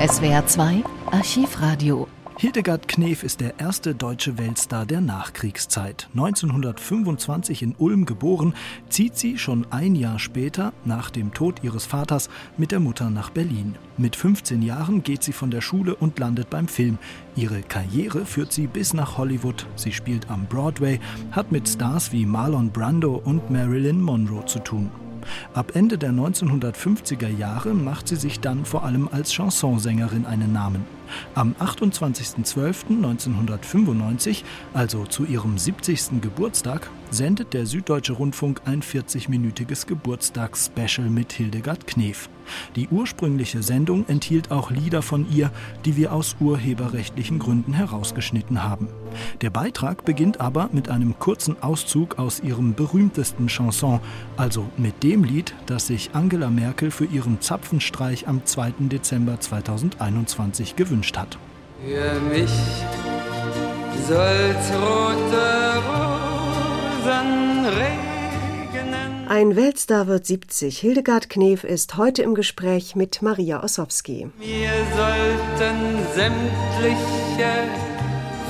SWR 2 Archivradio Hildegard Knef ist der erste deutsche Weltstar der Nachkriegszeit. 1925 in Ulm geboren, zieht sie schon ein Jahr später, nach dem Tod ihres Vaters, mit der Mutter nach Berlin. Mit 15 Jahren geht sie von der Schule und landet beim Film. Ihre Karriere führt sie bis nach Hollywood. Sie spielt am Broadway, hat mit Stars wie Marlon Brando und Marilyn Monroe zu tun. Ab Ende der 1950er Jahre macht sie sich dann vor allem als Chansonsängerin einen Namen. Am 28.12.1995, also zu ihrem 70. Geburtstag, sendet der Süddeutsche Rundfunk ein 40-minütiges Geburtstagsspecial mit Hildegard Knef. Die ursprüngliche Sendung enthielt auch Lieder von ihr, die wir aus urheberrechtlichen Gründen herausgeschnitten haben. Der Beitrag beginnt aber mit einem kurzen Auszug aus ihrem berühmtesten Chanson, also mit dem Lied, das sich Angela Merkel für ihren Zapfenstreich am 2. Dezember 2021 gewünscht hat. Für mich soll's rote Rosen. Ein Weltstar wird 70. Hildegard Knef ist heute im Gespräch mit Maria Ossowski. Mir sollten sämtliche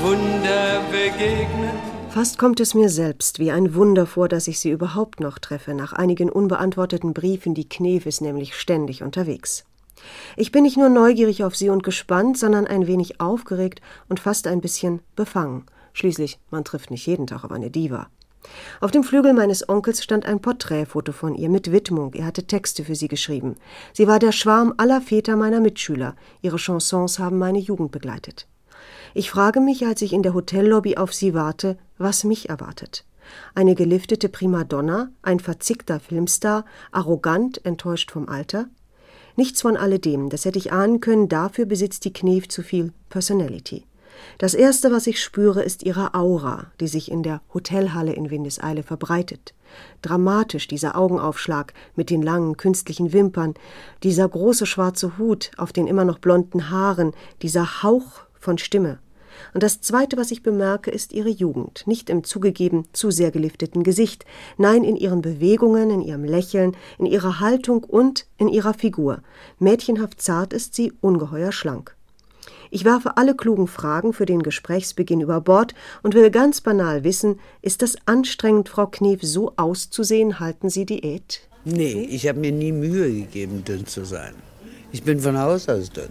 Wunder begegnen. Fast kommt es mir selbst wie ein Wunder vor, dass ich sie überhaupt noch treffe. Nach einigen unbeantworteten Briefen, die Knef ist nämlich ständig unterwegs. Ich bin nicht nur neugierig auf sie und gespannt, sondern ein wenig aufgeregt und fast ein bisschen befangen. Schließlich, man trifft nicht jeden Tag auf eine Diva. Auf dem Flügel meines Onkels stand ein Porträtfoto von ihr mit Widmung. Er hatte Texte für sie geschrieben. Sie war der Schwarm aller Väter meiner Mitschüler. Ihre Chansons haben meine Jugend begleitet. Ich frage mich, als ich in der Hotellobby auf sie warte, was mich erwartet. Eine geliftete Primadonna, ein verzickter Filmstar, arrogant, enttäuscht vom Alter? Nichts von alledem, das hätte ich ahnen können, dafür besitzt die Knef zu viel Personality. Das erste, was ich spüre, ist ihre Aura, die sich in der Hotelhalle in Windeseile verbreitet. Dramatisch dieser Augenaufschlag mit den langen künstlichen Wimpern, dieser große schwarze Hut auf den immer noch blonden Haaren, dieser Hauch von Stimme. Und das Zweite, was ich bemerke, ist ihre Jugend, nicht im zugegeben zu sehr gelifteten Gesicht, nein in ihren Bewegungen, in ihrem Lächeln, in ihrer Haltung und in ihrer Figur. Mädchenhaft zart ist sie, ungeheuer schlank. Ich werfe alle klugen Fragen für den Gesprächsbeginn über Bord und will ganz banal wissen, ist das anstrengend, Frau Knef, so auszusehen? Halten Sie Diät? Nee, ich habe mir nie Mühe gegeben, dünn zu sein. Ich bin von Haus aus dünn.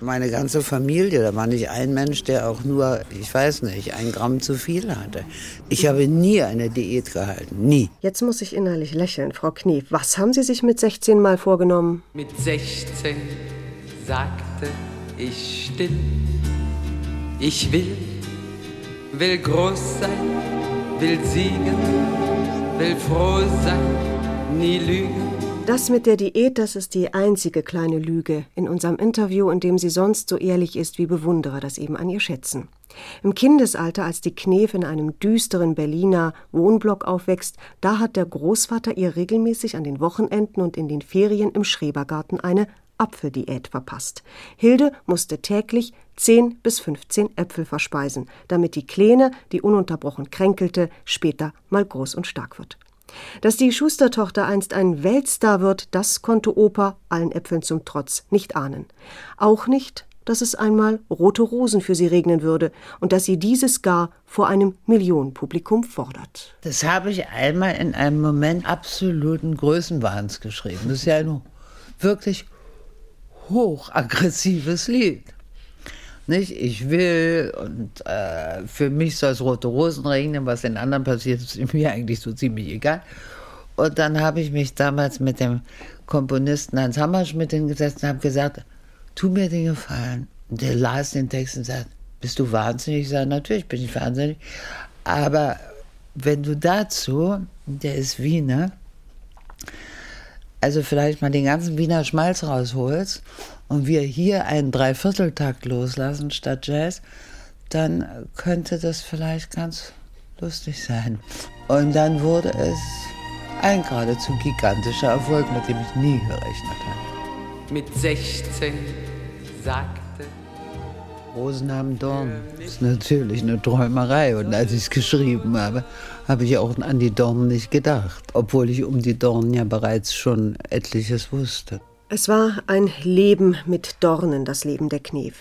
Meine ganze Familie, da war nicht ein Mensch, der auch nur, ich weiß nicht, ein Gramm zu viel hatte. Ich habe nie eine Diät gehalten, nie. Jetzt muss ich innerlich lächeln, Frau Knief. Was haben Sie sich mit 16 mal vorgenommen? Mit 16 sagte ich still, ich will, will groß sein, will siegen, will froh sein, nie lügen. Das mit der Diät, das ist die einzige kleine Lüge in unserem Interview, in dem sie sonst so ehrlich ist, wie Bewunderer das eben an ihr schätzen. Im Kindesalter, als die Knef in einem düsteren Berliner Wohnblock aufwächst, da hat der Großvater ihr regelmäßig an den Wochenenden und in den Ferien im Schrebergarten eine Apfeldiät verpasst. Hilde musste täglich 10 bis 15 Äpfel verspeisen, damit die Kleine, die ununterbrochen kränkelte, später mal groß und stark wird. Dass die Schustertochter einst ein Weltstar wird, das konnte Opa, allen Äpfeln zum Trotz, nicht ahnen. Auch nicht, dass es einmal rote Rosen für sie regnen würde und dass sie dieses gar vor einem Millionenpublikum fordert. Das habe ich einmal in einem Moment absoluten Größenwahns geschrieben. Das ist ja ein wirklich hochaggressives Lied. Nicht? Ich will und äh, für mich soll es rote Rosen regnen, was den anderen passiert, ist mir eigentlich so ziemlich egal. Und dann habe ich mich damals mit dem Komponisten Hans Hammerschmidt hingesetzt und habe gesagt, tu mir den Gefallen. Und der las den Text und sagt, bist du wahnsinnig? Ich sage, natürlich bin ich wahnsinnig. Aber wenn du dazu, der ist Wiener, also vielleicht mal den ganzen Wiener Schmalz rausholst und wir hier einen Dreivierteltakt loslassen statt Jazz, dann könnte das vielleicht ganz lustig sein. Und dann wurde es ein geradezu gigantischer Erfolg, mit dem ich nie gerechnet hatte. Mit 16 sagte Rosen haben Dornen. Das ist natürlich eine Träumerei. Und als ich es geschrieben habe, habe ich auch an die Dornen nicht gedacht. Obwohl ich um die Dornen ja bereits schon etliches wusste. Es war ein Leben mit Dornen, das Leben der Knef.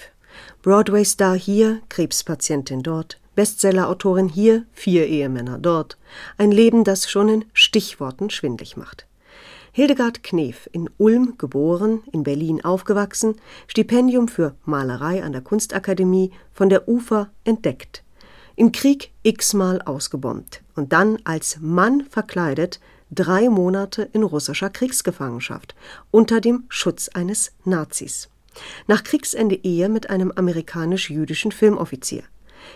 Broadway-Star hier, Krebspatientin dort, Bestseller-Autorin hier, vier Ehemänner dort. Ein Leben, das schon in Stichworten schwindlig macht. Hildegard Knef, in Ulm geboren, in Berlin aufgewachsen, Stipendium für Malerei an der Kunstakademie, von der UFA entdeckt. Im Krieg x-mal ausgebombt und dann als Mann verkleidet drei Monate in russischer Kriegsgefangenschaft unter dem Schutz eines Nazis. Nach Kriegsende Ehe mit einem amerikanisch-jüdischen Filmoffizier.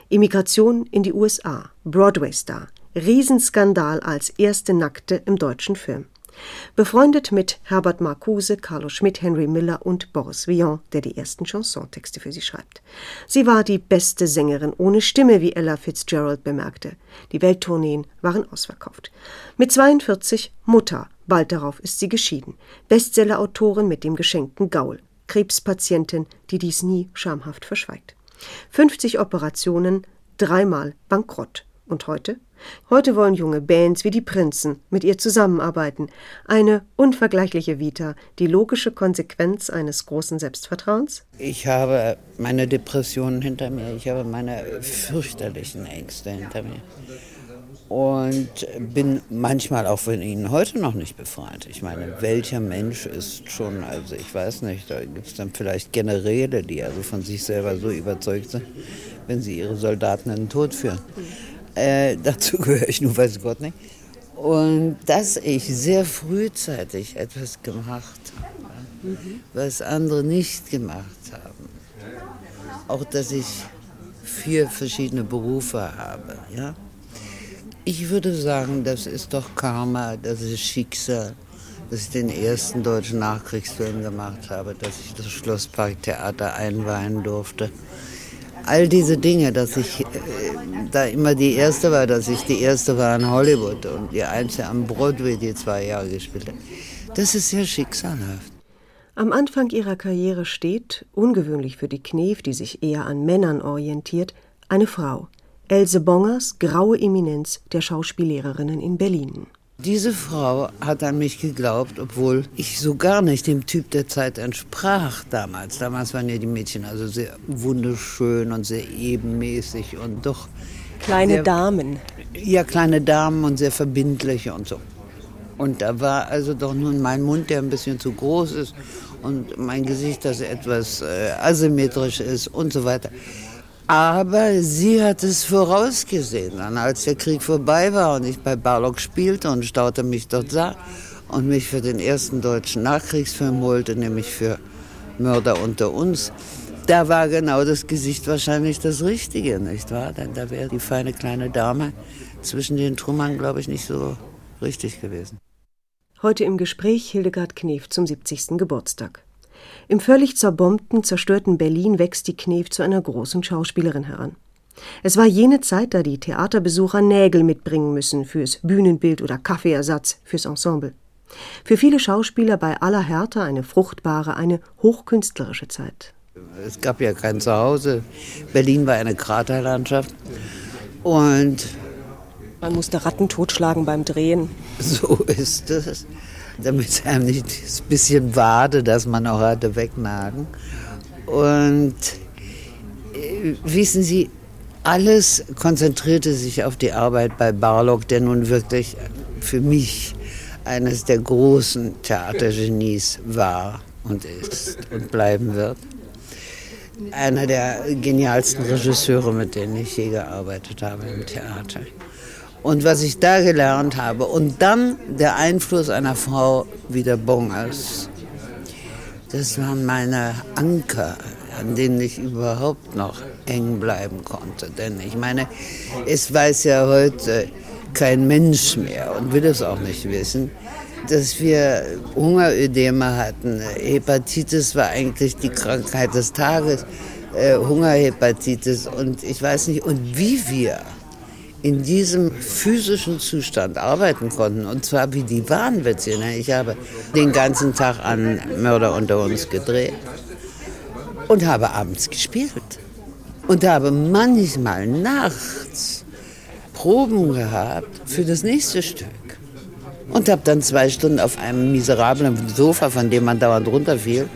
Immigration in die USA, Broadway-Star, Riesenskandal als erste Nackte im deutschen Film. Befreundet mit Herbert Marcuse, Carlo Schmidt, Henry Miller und Boris Vian, der die ersten Chansontexte für sie schreibt. Sie war die beste Sängerin ohne Stimme, wie Ella Fitzgerald bemerkte. Die Welttourneen waren ausverkauft. Mit 42 Mutter, bald darauf ist sie geschieden. Bestsellerautorin mit dem geschenkten Gaul. Krebspatientin, die dies nie schamhaft verschweigt. 50 Operationen, dreimal bankrott. Und heute? Heute wollen junge Bands wie die Prinzen mit ihr zusammenarbeiten. Eine unvergleichliche Vita, die logische Konsequenz eines großen Selbstvertrauens? Ich habe meine Depressionen hinter mir, ich habe meine fürchterlichen Ängste hinter mir. Und bin manchmal auch von ihnen heute noch nicht befreit. Ich meine, welcher Mensch ist schon, also ich weiß nicht, da gibt es dann vielleicht Generäle, die also von sich selber so überzeugt sind, wenn sie ihre Soldaten in den Tod führen. Äh, dazu gehöre ich nur, weiß Gott nicht. Und dass ich sehr frühzeitig etwas gemacht habe, was andere nicht gemacht haben. Auch, dass ich vier verschiedene Berufe habe. Ja? Ich würde sagen, das ist doch Karma, das ist Schicksal, dass ich den ersten deutschen Nachkriegsfilm gemacht habe, dass ich das Schlossparktheater einweihen durfte all diese Dinge, dass ich äh, da immer die Erste war, dass ich die Erste war in Hollywood und die Einzige am Broadway, die zwei Jahre gespielt hat. Das ist sehr schicksalhaft. Am Anfang ihrer Karriere steht, ungewöhnlich für die Knef, die sich eher an Männern orientiert, eine Frau. Else Bongers, graue Eminenz der Schauspiellehrerinnen in Berlin. Diese Frau hat an mich geglaubt, obwohl ich so gar nicht dem Typ der Zeit entsprach damals. Damals waren ja die Mädchen also sehr wunderschön und sehr ebenmäßig und doch. Kleine sehr, Damen. Ja, kleine Damen und sehr verbindlich und so. Und da war also doch nun mein Mund, der ein bisschen zu groß ist und mein Gesicht, das etwas äh, asymmetrisch ist und so weiter. Aber sie hat es vorausgesehen. Dann, als der Krieg vorbei war und ich bei Barlock spielte und Stauter mich dort sah und mich für den ersten deutschen Nachkriegsfilm holte, nämlich für Mörder unter uns, da war genau das Gesicht wahrscheinlich das Richtige, nicht wahr? Denn da wäre die feine kleine Dame zwischen den Trümmern, glaube ich, nicht so richtig gewesen. Heute im Gespräch Hildegard Knef zum 70. Geburtstag. Im völlig zerbombten, zerstörten Berlin wächst die Knef zu einer großen Schauspielerin heran. Es war jene Zeit, da die Theaterbesucher Nägel mitbringen müssen fürs Bühnenbild oder Kaffeeersatz fürs Ensemble. Für viele Schauspieler bei aller Härte eine fruchtbare, eine hochkünstlerische Zeit. Es gab ja kein Zuhause. Berlin war eine Kraterlandschaft. Und man musste Ratten totschlagen beim Drehen. So ist es damit einem nicht das bisschen Wade, das man auch hatte, wegnagen. Und äh, wissen Sie, alles konzentrierte sich auf die Arbeit bei Barlock, der nun wirklich für mich eines der großen Theatergenies war und ist und bleiben wird. Einer der genialsten Regisseure, mit denen ich je gearbeitet habe im Theater und was ich da gelernt habe. Und dann der Einfluss einer Frau wie der Bongers. Das waren meine Anker, an denen ich überhaupt noch hängen bleiben konnte. Denn ich meine, es weiß ja heute kein Mensch mehr und will es auch nicht wissen, dass wir Hungerödeme hatten. Hepatitis war eigentlich die Krankheit des Tages, äh, Hungerhepatitis und ich weiß nicht, und wie wir in diesem physischen Zustand arbeiten konnten. Und zwar wie die Wahnwitze. Ne? Ich habe den ganzen Tag an Mörder unter uns gedreht und habe abends gespielt. Und habe manchmal nachts Proben gehabt für das nächste Stück. und habe dann zwei Stunden auf einem miserablen Sofa, von dem man dauernd runterfiel,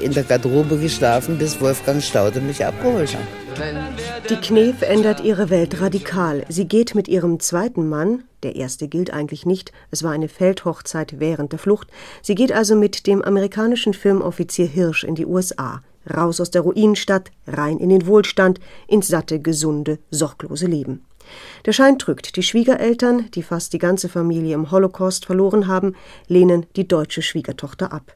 in der Garderobe geschlafen, bis Wolfgang Staude mich abgeholt hat. Die Knef ändert ihre Welt radikal. Sie geht mit ihrem zweiten Mann, der erste gilt eigentlich nicht, es war eine Feldhochzeit während der Flucht, sie geht also mit dem amerikanischen Filmoffizier Hirsch in die USA, raus aus der Ruinenstadt, rein in den Wohlstand, ins satte, gesunde, sorglose Leben. Der Schein trügt. Die Schwiegereltern, die fast die ganze Familie im Holocaust verloren haben, lehnen die deutsche Schwiegertochter ab.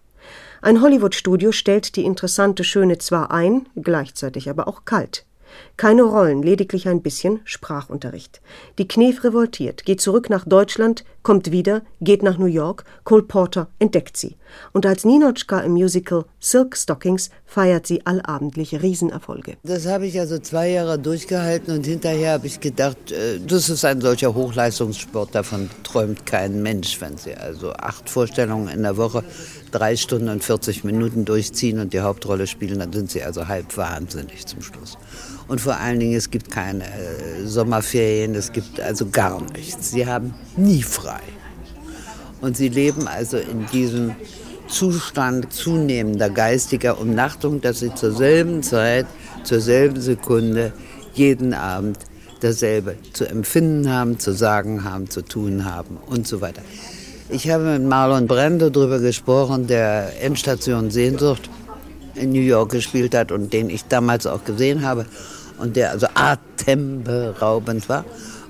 Ein Hollywood-Studio stellt die interessante Schöne zwar ein, gleichzeitig aber auch kalt. Keine Rollen, lediglich ein bisschen Sprachunterricht. Die Knef revoltiert, geht zurück nach Deutschland, kommt wieder, geht nach New York, Cole Porter entdeckt sie. Und als Ninotchka im Musical Silk Stockings feiert sie allabendliche Riesenerfolge. Das habe ich also zwei Jahre durchgehalten und hinterher habe ich gedacht, äh, das ist ein solcher Hochleistungssport, davon träumt kein Mensch, wenn sie also acht Vorstellungen in der Woche drei Stunden und 40 Minuten durchziehen und die Hauptrolle spielen, dann sind sie also halb wahnsinnig zum Schluss. Und vor allen Dingen, es gibt keine äh, Sommerferien, es gibt also gar nichts. Sie haben nie frei. Und sie leben also in diesem Zustand zunehmender geistiger Umnachtung, dass sie zur selben Zeit, zur selben Sekunde, jeden Abend dasselbe zu empfinden haben, zu sagen haben, zu tun haben und so weiter. Ich habe mit Marlon Brando darüber gesprochen, der Endstation Sehnsucht in New York gespielt hat und den ich damals auch gesehen habe und der also atemberaubend war.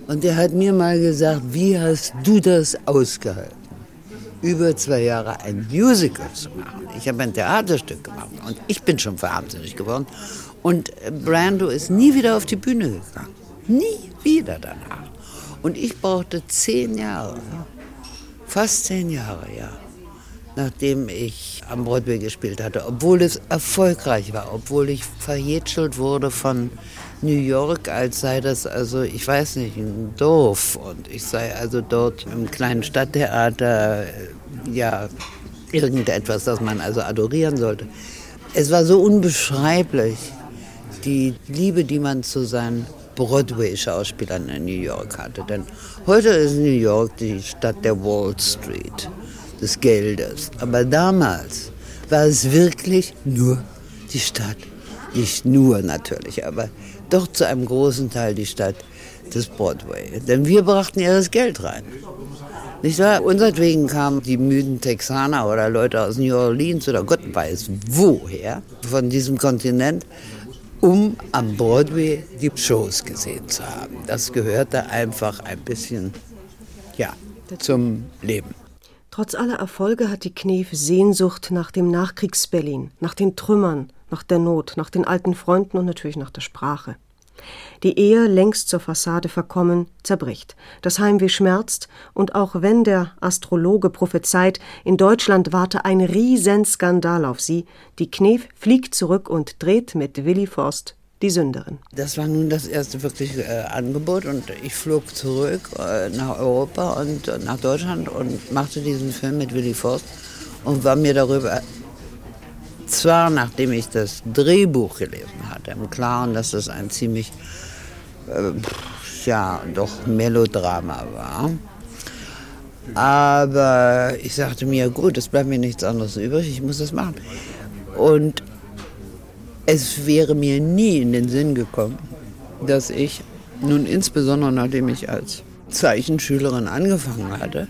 Und der hat mir mal gesagt, wie hast du das ausgehalten? Über zwei Jahre ein Musical zu machen. Ich habe ein Theaterstück gemacht und ich bin schon wahnsinnig geworden. Und Brando ist nie wieder auf die Bühne gegangen. Nie wieder danach. Und ich brauchte zehn Jahre, fast zehn Jahre, ja, nachdem ich am Broadway gespielt hatte, obwohl es erfolgreich war, obwohl ich verjätschelt wurde von New York, als sei das also, ich weiß nicht, ein Dorf und ich sei also dort im kleinen Stadttheater, äh, ja, irgendetwas, das man also adorieren sollte. Es war so unbeschreiblich, die Liebe, die man zu seinen Broadway-Schauspielern in New York hatte. Denn heute ist New York die Stadt der Wall Street des Geldes. Aber damals war es wirklich nur die Stadt. Nicht nur natürlich, aber doch zu einem großen Teil die Stadt des Broadway. Denn wir brachten ja das Geld rein. Nicht wahr? Unseretwegen kamen die müden Texaner oder Leute aus New Orleans oder Gott weiß woher von diesem Kontinent, um am Broadway die Shows gesehen zu haben. Das gehörte einfach ein bisschen, ja, zum Leben. Trotz aller Erfolge hat die Knef Sehnsucht nach dem Nachkriegs-Berlin, nach den Trümmern, nach der Not, nach den alten Freunden und natürlich nach der Sprache. Die Ehe, längst zur Fassade verkommen, zerbricht. Das Heimweh schmerzt, und auch wenn der Astrologe prophezeit, in Deutschland warte ein Riesenskandal auf sie, die Knef fliegt zurück und dreht mit Willi Forst die Sünderin. Das war nun das erste wirkliche äh, Angebot und ich flog zurück äh, nach Europa und äh, nach Deutschland und machte diesen Film mit Willy Forst und war mir darüber zwar nachdem ich das Drehbuch gelesen hatte, im Klaren, dass das ein ziemlich äh, ja doch Melodrama war. Aber ich sagte mir, gut, es bleibt mir nichts anderes übrig, ich muss das machen. Und es wäre mir nie in den Sinn gekommen, dass ich nun insbesondere nachdem ich als Zeichenschülerin angefangen hatte,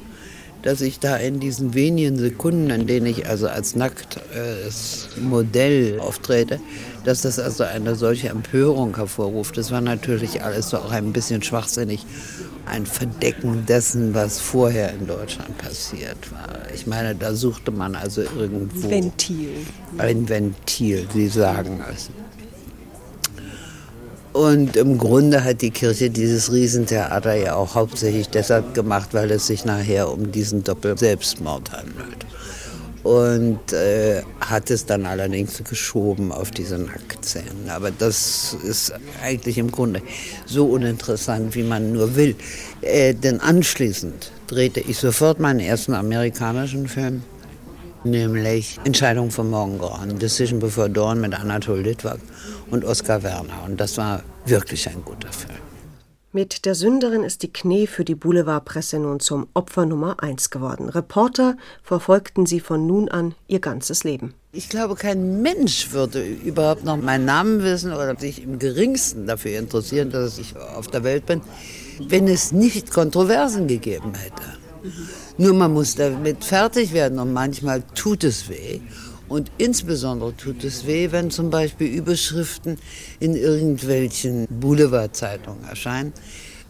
dass ich da in diesen wenigen Sekunden, in denen ich also als nacktes Modell auftrete, dass das also eine solche Empörung hervorruft. Das war natürlich alles so auch ein bisschen schwachsinnig. Ein Verdecken dessen, was vorher in Deutschland passiert war. Ich meine, da suchte man also irgendwo. Ventil. Ein Ventil, Sie sagen es. Und im Grunde hat die Kirche dieses Riesentheater ja auch hauptsächlich deshalb gemacht, weil es sich nachher um diesen Doppel-Selbstmord handelt. Und äh, hat es dann allerdings geschoben auf diese Nacktszenen. Aber das ist eigentlich im Grunde so uninteressant, wie man nur will. Äh, denn anschließend drehte ich sofort meinen ersten amerikanischen Film, nämlich Entscheidung vom Morgengrauen, Decision Before Dawn mit Anatol Litvak und Oskar Werner. Und das war wirklich ein guter Film. Mit der Sünderin ist die Knee für die Boulevardpresse nun zum Opfer Nummer eins geworden. Reporter verfolgten sie von nun an ihr ganzes Leben. Ich glaube, kein Mensch würde überhaupt noch meinen Namen wissen oder sich im geringsten dafür interessieren, dass ich auf der Welt bin, wenn es nicht Kontroversen gegeben hätte. Nur man muss damit fertig werden und manchmal tut es weh. Und insbesondere tut es weh, wenn zum Beispiel Überschriften in irgendwelchen Boulevardzeitungen erscheinen,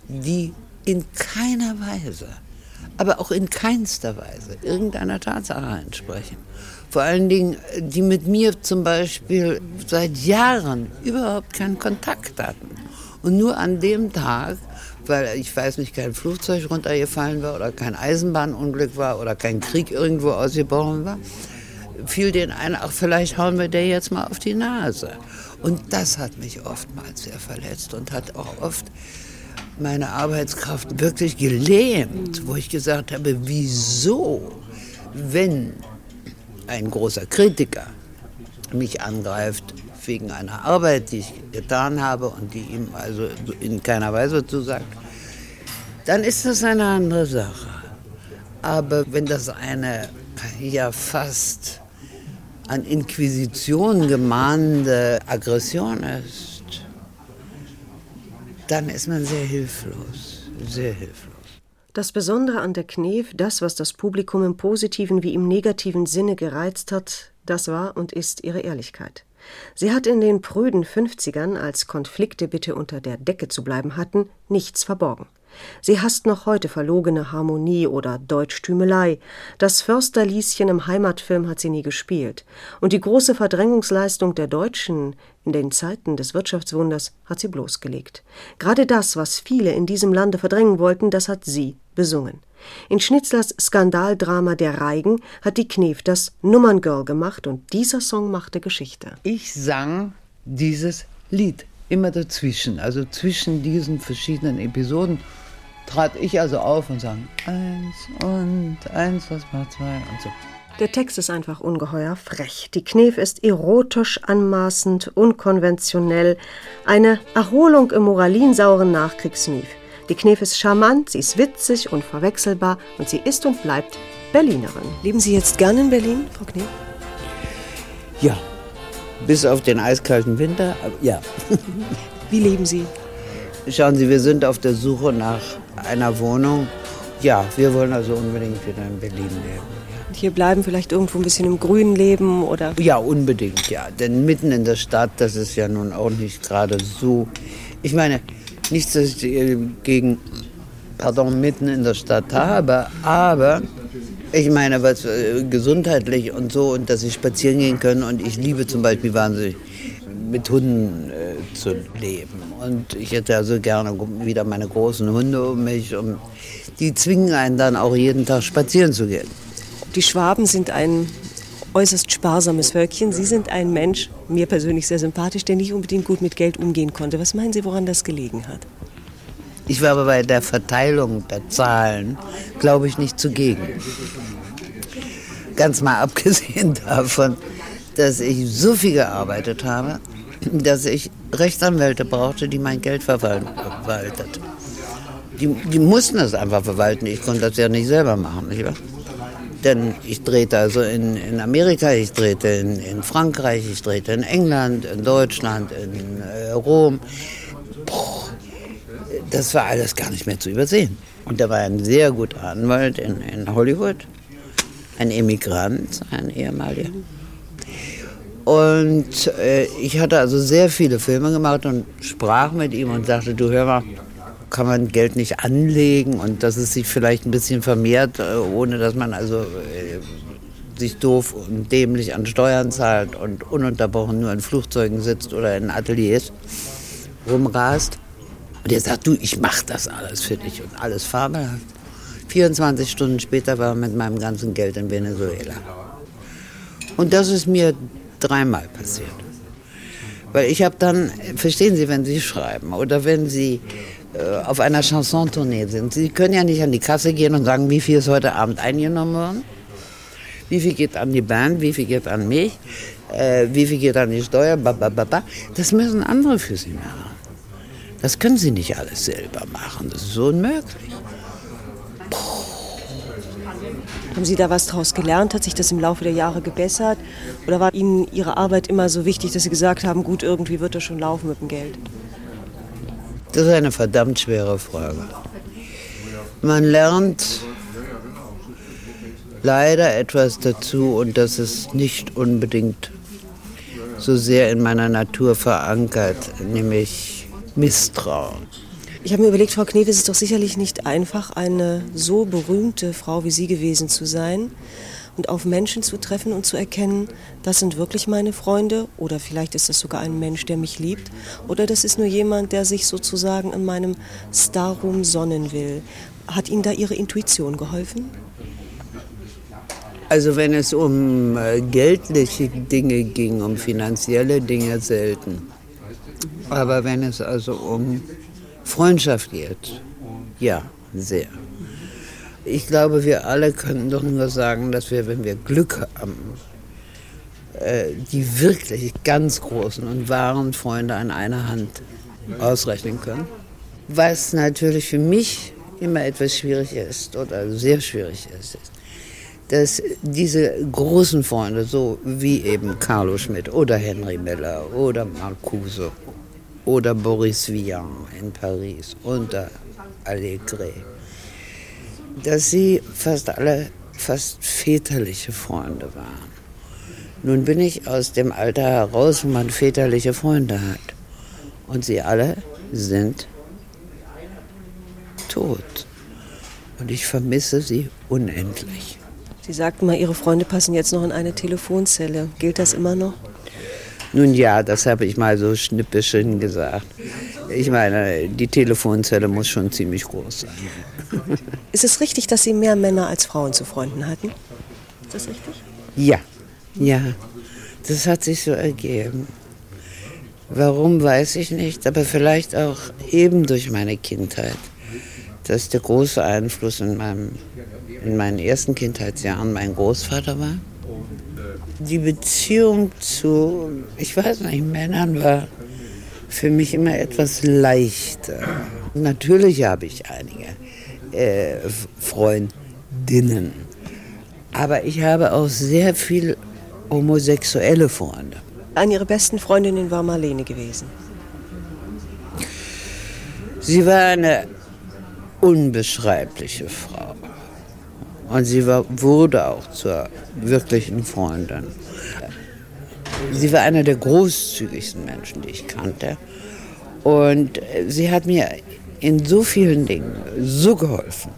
die in keiner Weise, aber auch in keinster Weise irgendeiner Tatsache entsprechen. Vor allen Dingen, die mit mir zum Beispiel seit Jahren überhaupt keinen Kontakt hatten. Und nur an dem Tag, weil ich weiß nicht, kein Flugzeug runtergefallen war oder kein Eisenbahnunglück war oder kein Krieg irgendwo ausgebrochen war, fiel denen ein, ach, vielleicht hauen wir der jetzt mal auf die Nase. Und das hat mich oftmals sehr verletzt und hat auch oft meine Arbeitskraft wirklich gelähmt, wo ich gesagt habe, wieso, wenn ein großer Kritiker mich angreift wegen einer Arbeit, die ich getan habe und die ihm also in keiner Weise zusagt, dann ist das eine andere Sache. Aber wenn das eine ja fast an Inquisition gemahnte Aggression ist, dann ist man sehr hilflos, sehr hilflos. Das Besondere an der Knef, das, was das Publikum im positiven wie im negativen Sinne gereizt hat, das war und ist ihre Ehrlichkeit. Sie hat in den prüden 50ern, als Konflikte bitte unter der Decke zu bleiben hatten, nichts verborgen. Sie hasst noch heute verlogene Harmonie oder Deutschtümelei. Das Försterlieschen im Heimatfilm hat sie nie gespielt. Und die große Verdrängungsleistung der Deutschen in den Zeiten des Wirtschaftswunders hat sie bloßgelegt. Gerade das, was viele in diesem Lande verdrängen wollten, das hat sie besungen. In Schnitzlers Skandaldrama Der Reigen hat die Knef das Nummerngirl gemacht und dieser Song machte Geschichte. Ich sang dieses Lied immer dazwischen, also zwischen diesen verschiedenen Episoden trat ich also auf und sang eins und eins, was macht zwei und so. Der Text ist einfach ungeheuer frech. Die Knef ist erotisch anmaßend, unkonventionell, eine Erholung im moralinsauren Nachkriegsmief. Die Knef ist charmant, sie ist witzig, unverwechselbar und sie ist und bleibt Berlinerin. Leben Sie jetzt gern in Berlin, Frau Knef? Ja, bis auf den eiskalten Winter, ja. Wie leben Sie? Schauen Sie, wir sind auf der Suche nach einer Wohnung. Ja, wir wollen also unbedingt wieder in Berlin leben. Und hier bleiben, vielleicht irgendwo ein bisschen im Grünen leben oder? Ja, unbedingt, ja. Denn mitten in der Stadt, das ist ja nun auch nicht gerade so. Ich meine, nichts, dass ich gegen, pardon, mitten in der Stadt habe, aber ich meine, was äh, gesundheitlich und so und dass sie spazieren gehen können und ich liebe zum Beispiel wahnsinnig mit Hunden äh, zu leben. Und ich hätte also gerne wieder meine großen Hunde um mich. Und die zwingen einen dann auch jeden Tag spazieren zu gehen. Die Schwaben sind ein äußerst sparsames Völkchen. Sie sind ein Mensch, mir persönlich sehr sympathisch, der nicht unbedingt gut mit Geld umgehen konnte. Was meinen Sie, woran das gelegen hat? Ich war aber bei der Verteilung der Zahlen, glaube ich, nicht zugegen. Ganz mal abgesehen davon, dass ich so viel gearbeitet habe, dass ich Rechtsanwälte brauchte, die mein Geld verwaltet. Die, die mussten das einfach verwalten. Ich konnte das ja nicht selber machen. Nicht wahr? Denn ich drehte also in, in Amerika, ich drehte in, in Frankreich, ich drehte in England, in Deutschland, in äh, Rom. Boah, das war alles gar nicht mehr zu übersehen. Und da war ein sehr guter Anwalt in, in Hollywood, ein Emigrant, ein ehemaliger. Und äh, ich hatte also sehr viele Filme gemacht und sprach mit ihm und sagte, du hör mal, kann man Geld nicht anlegen und dass es sich vielleicht ein bisschen vermehrt, äh, ohne dass man also äh, sich doof und dämlich an Steuern zahlt und ununterbrochen nur in Flugzeugen sitzt oder in Ateliers rumrast. Und er sagt, du, ich mach das alles für dich und alles fabelhaft. 24 Stunden später war er mit meinem ganzen Geld in Venezuela. Und das ist mir dreimal passiert. Weil ich habe dann, verstehen Sie, wenn Sie schreiben oder wenn Sie äh, auf einer Chanson-Tournee sind, Sie können ja nicht an die Kasse gehen und sagen, wie viel ist heute Abend eingenommen worden, wie viel geht an die Band, wie viel geht an mich, äh, wie viel geht an die Steuer, ba, ba, ba, ba. das müssen andere für Sie machen. Das können sie nicht alles selber machen. Das ist unmöglich. Haben Sie da was draus gelernt? Hat sich das im Laufe der Jahre gebessert? Oder war Ihnen Ihre Arbeit immer so wichtig, dass Sie gesagt haben, gut, irgendwie wird das schon laufen mit dem Geld? Das ist eine verdammt schwere Frage. Man lernt leider etwas dazu und das ist nicht unbedingt so sehr in meiner Natur verankert, nämlich Misstrauen. Ich habe mir überlegt, Frau Knef, es ist doch sicherlich nicht einfach, eine so berühmte Frau wie Sie gewesen zu sein und auf Menschen zu treffen und zu erkennen, das sind wirklich meine Freunde oder vielleicht ist das sogar ein Mensch, der mich liebt oder das ist nur jemand, der sich sozusagen in meinem Starrum sonnen will. Hat Ihnen da Ihre Intuition geholfen? Also wenn es um äh, geldliche Dinge ging, um finanzielle Dinge selten. Aber wenn es also um Freundschaft geht, ja, sehr. Ich glaube, wir alle können doch nur sagen, dass wir, wenn wir Glück haben, äh, die wirklich ganz großen und wahren Freunde an einer Hand ausrechnen können. Was natürlich für mich immer etwas schwierig ist oder sehr schwierig ist, ist, dass diese großen Freunde, so wie eben Carlo Schmidt oder Henry Miller oder Marcuse oder Boris Vian in Paris oder Allegre, dass sie fast alle fast väterliche Freunde waren. Nun bin ich aus dem Alter heraus, wo man väterliche Freunde hat. Und sie alle sind tot. Und ich vermisse sie unendlich. Sie sagten mal, Ihre Freunde passen jetzt noch in eine Telefonzelle. Gilt das immer noch? Nun ja, das habe ich mal so schnippisch gesagt. Ich meine, die Telefonzelle muss schon ziemlich groß sein. Ist es richtig, dass Sie mehr Männer als Frauen zu Freunden hatten? Ist das richtig? Ja, ja. Das hat sich so ergeben. Warum, weiß ich nicht, aber vielleicht auch eben durch meine Kindheit. Das ist der große Einfluss in, meinem, in meinen ersten Kindheitsjahren mein Großvater war die Beziehung zu, ich weiß nicht, Männern war für mich immer etwas leichter. Natürlich habe ich einige äh, Freundinnen, aber ich habe auch sehr viele homosexuelle Freunde. Eine Ihrer besten Freundinnen war Marlene gewesen. Sie war eine unbeschreibliche Frau. Und sie war, wurde auch zur wirklichen Freundin. Sie war einer der großzügigsten Menschen, die ich kannte. Und sie hat mir in so vielen Dingen so geholfen.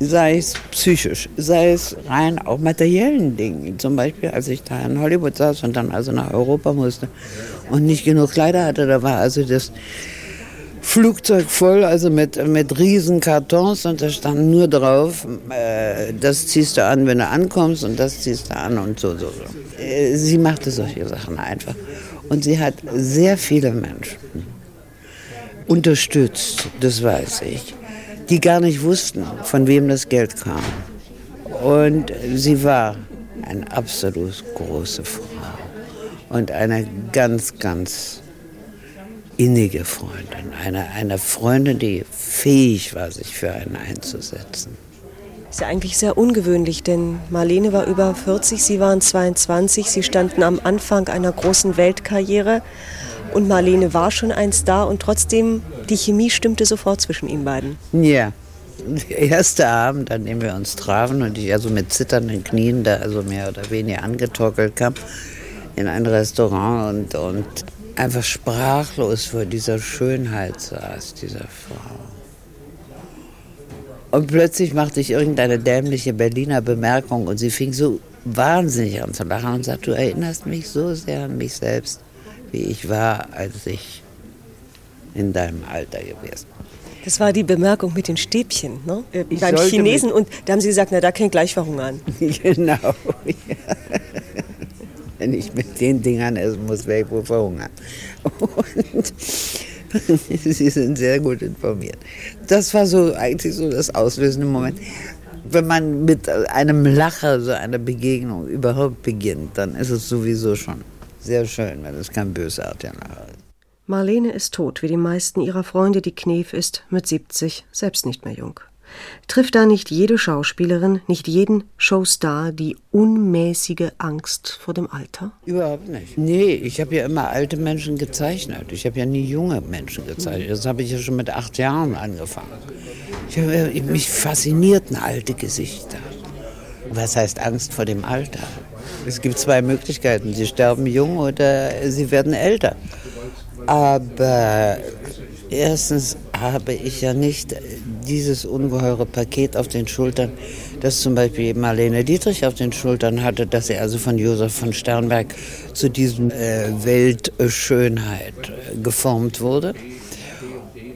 Sei es psychisch, sei es rein auch materiellen Dingen. Zum Beispiel, als ich da in Hollywood saß und dann also nach Europa musste und nicht genug Kleider hatte, da war also das, Flugzeug voll, also mit, mit riesen Kartons und da stand nur drauf, äh, das ziehst du an, wenn du ankommst und das ziehst du an und so, so, so. Äh, sie machte solche Sachen einfach. Und sie hat sehr viele Menschen unterstützt, das weiß ich, die gar nicht wussten, von wem das Geld kam. Und sie war eine absolut große Frau und eine ganz, ganz innige Freundin, eine, eine Freundin, die fähig war, sich für einen einzusetzen. Ist ja eigentlich sehr ungewöhnlich, denn Marlene war über 40, Sie waren 22, Sie standen am Anfang einer großen Weltkarriere und Marlene war schon ein Star und trotzdem, die Chemie stimmte sofort zwischen Ihnen beiden. Ja, der erste Abend, an dem wir uns trafen und ich also mit zitternden Knien da also mehr oder weniger angetorkelt kam in ein Restaurant und, und einfach sprachlos vor dieser Schönheit saß, dieser Frau. Und plötzlich machte ich irgendeine dämliche Berliner Bemerkung und sie fing so wahnsinnig an zu lachen und sagte, du erinnerst mich so sehr an mich selbst, wie ich war, als ich in deinem Alter gewesen das war die Bemerkung mit den Stäbchen, ne? Äh, beim Chinesen. Und da haben sie gesagt, na, da kann ich gleich verhungern. genau. Ja. Wenn ich mit den Dingern essen muss, werde ich wohl verhungern. Und Sie sind sehr gut informiert. Das war so eigentlich so das auslösende Moment. Wenn man mit einem Lacher so eine Begegnung überhaupt beginnt, dann ist es sowieso schon sehr schön, wenn es kein bösartiger Lacher ist. Marlene ist tot, wie die meisten ihrer Freunde. Die Knef ist mit 70 selbst nicht mehr jung. Trifft da nicht jede Schauspielerin, nicht jeden Showstar die unmäßige Angst vor dem Alter? Überhaupt nicht. Nee, ich habe ja immer alte Menschen gezeichnet. Ich habe ja nie junge Menschen gezeichnet. Das habe ich ja schon mit acht Jahren angefangen. Ich habe, mich faszinierten alte Gesichter. Was heißt Angst vor dem Alter? Es gibt zwei Möglichkeiten. Sie sterben jung oder sie werden älter. Aber erstens habe ich ja nicht dieses ungeheure Paket auf den Schultern, das zum Beispiel Marlene Dietrich auf den Schultern hatte, dass sie also von Josef von Sternberg zu diesem äh, Weltschönheit äh, geformt wurde.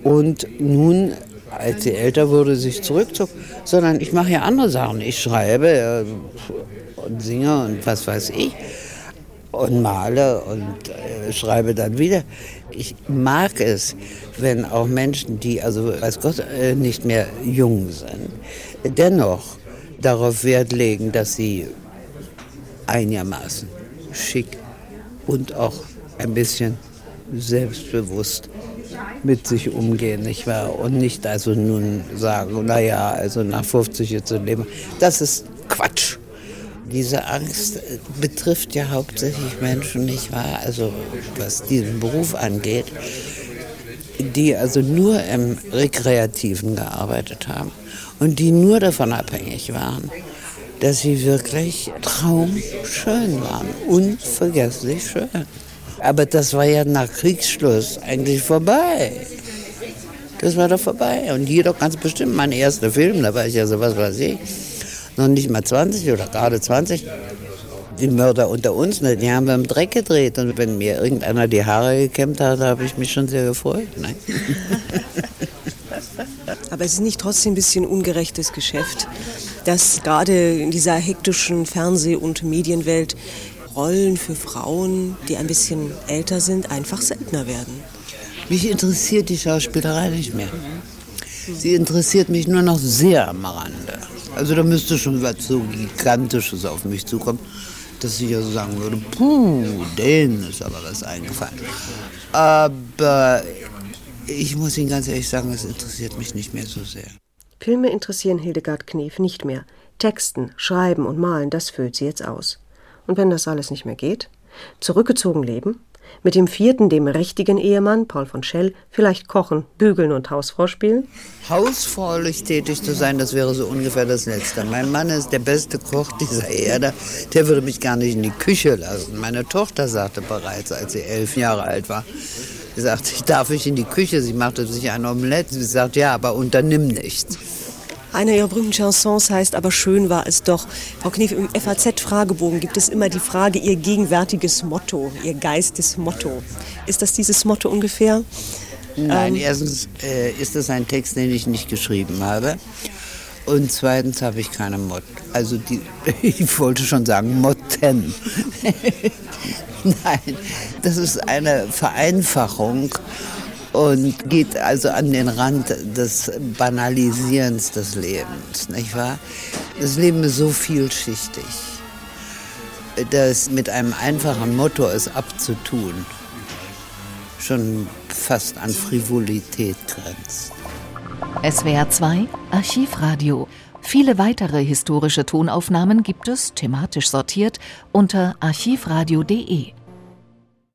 Und nun, als sie älter wurde, sich zurückzog, sondern ich mache ja andere Sachen. Ich schreibe äh, und singe und was weiß ich und male und äh, schreibe dann wieder. Ich mag es, wenn auch Menschen, die also weiß Gott äh, nicht mehr jung sind, dennoch darauf Wert legen, dass sie einigermaßen schick und auch ein bisschen selbstbewusst mit sich umgehen, nicht wahr? Und nicht also nun sagen, naja, also nach 50 jetzt zu leben. Das ist Quatsch. Diese Angst betrifft ja hauptsächlich Menschen, nicht wahr? Also was diesen Beruf angeht, die also nur im Rekreativen gearbeitet haben und die nur davon abhängig waren, dass sie wirklich traumschön waren, unvergesslich schön. Aber das war ja nach Kriegsschluss eigentlich vorbei. Das war doch vorbei. Und hier doch ganz bestimmt mein erster Film, da war ich ja so was weiß ich noch nicht mal 20 oder gerade 20. Die Mörder unter uns, ne, die haben wir im Dreck gedreht. Und wenn mir irgendeiner die Haare gekämmt hat, habe ich mich schon sehr gefreut. Ne? Aber es ist nicht trotzdem ein bisschen ungerechtes Geschäft, dass gerade in dieser hektischen Fernseh- und Medienwelt Rollen für Frauen, die ein bisschen älter sind, einfach seltener werden. Mich interessiert die Schauspielerei nicht mehr. Sie interessiert mich nur noch sehr am Rande. Also da müsste schon was so Gigantisches auf mich zukommen, dass ich also sagen würde, puh, denen ist aber was eingefallen. Aber ich muss Ihnen ganz ehrlich sagen, es interessiert mich nicht mehr so sehr. Filme interessieren Hildegard Knef nicht mehr. Texten, Schreiben und Malen, das füllt sie jetzt aus. Und wenn das alles nicht mehr geht? Zurückgezogen leben? Mit dem vierten, dem richtigen Ehemann, Paul von Schell, vielleicht kochen, bügeln und Hausfrau spielen? Hausfraulich tätig zu sein, das wäre so ungefähr das Letzte. Mein Mann ist der beste Koch dieser Erde. Der würde mich gar nicht in die Küche lassen. Meine Tochter sagte bereits, als sie elf Jahre alt war, sie sagte, ich darf nicht in die Küche. Sie machte sich ein Omelett. Sie sagt, ja, aber unternimm nichts. Eine ihrer berühmten Chansons heißt aber Schön war es doch. Frau Knef, im FAZ-Fragebogen gibt es immer die Frage, Ihr gegenwärtiges Motto, Ihr Geistesmotto. Ist das dieses Motto ungefähr? Nein, ähm, erstens äh, ist das ein Text, den ich nicht geschrieben habe. Und zweitens habe ich keine Mott. Also die, ich wollte schon sagen Motten. Nein, das ist eine Vereinfachung und geht also an den Rand des Banalisierens des Lebens, nicht wahr? Das Leben ist so vielschichtig, dass mit einem einfachen Motto es abzutun schon fast an Frivolität grenzt. SWR 2 Archivradio. Viele weitere historische Tonaufnahmen gibt es, thematisch sortiert, unter archivradio.de.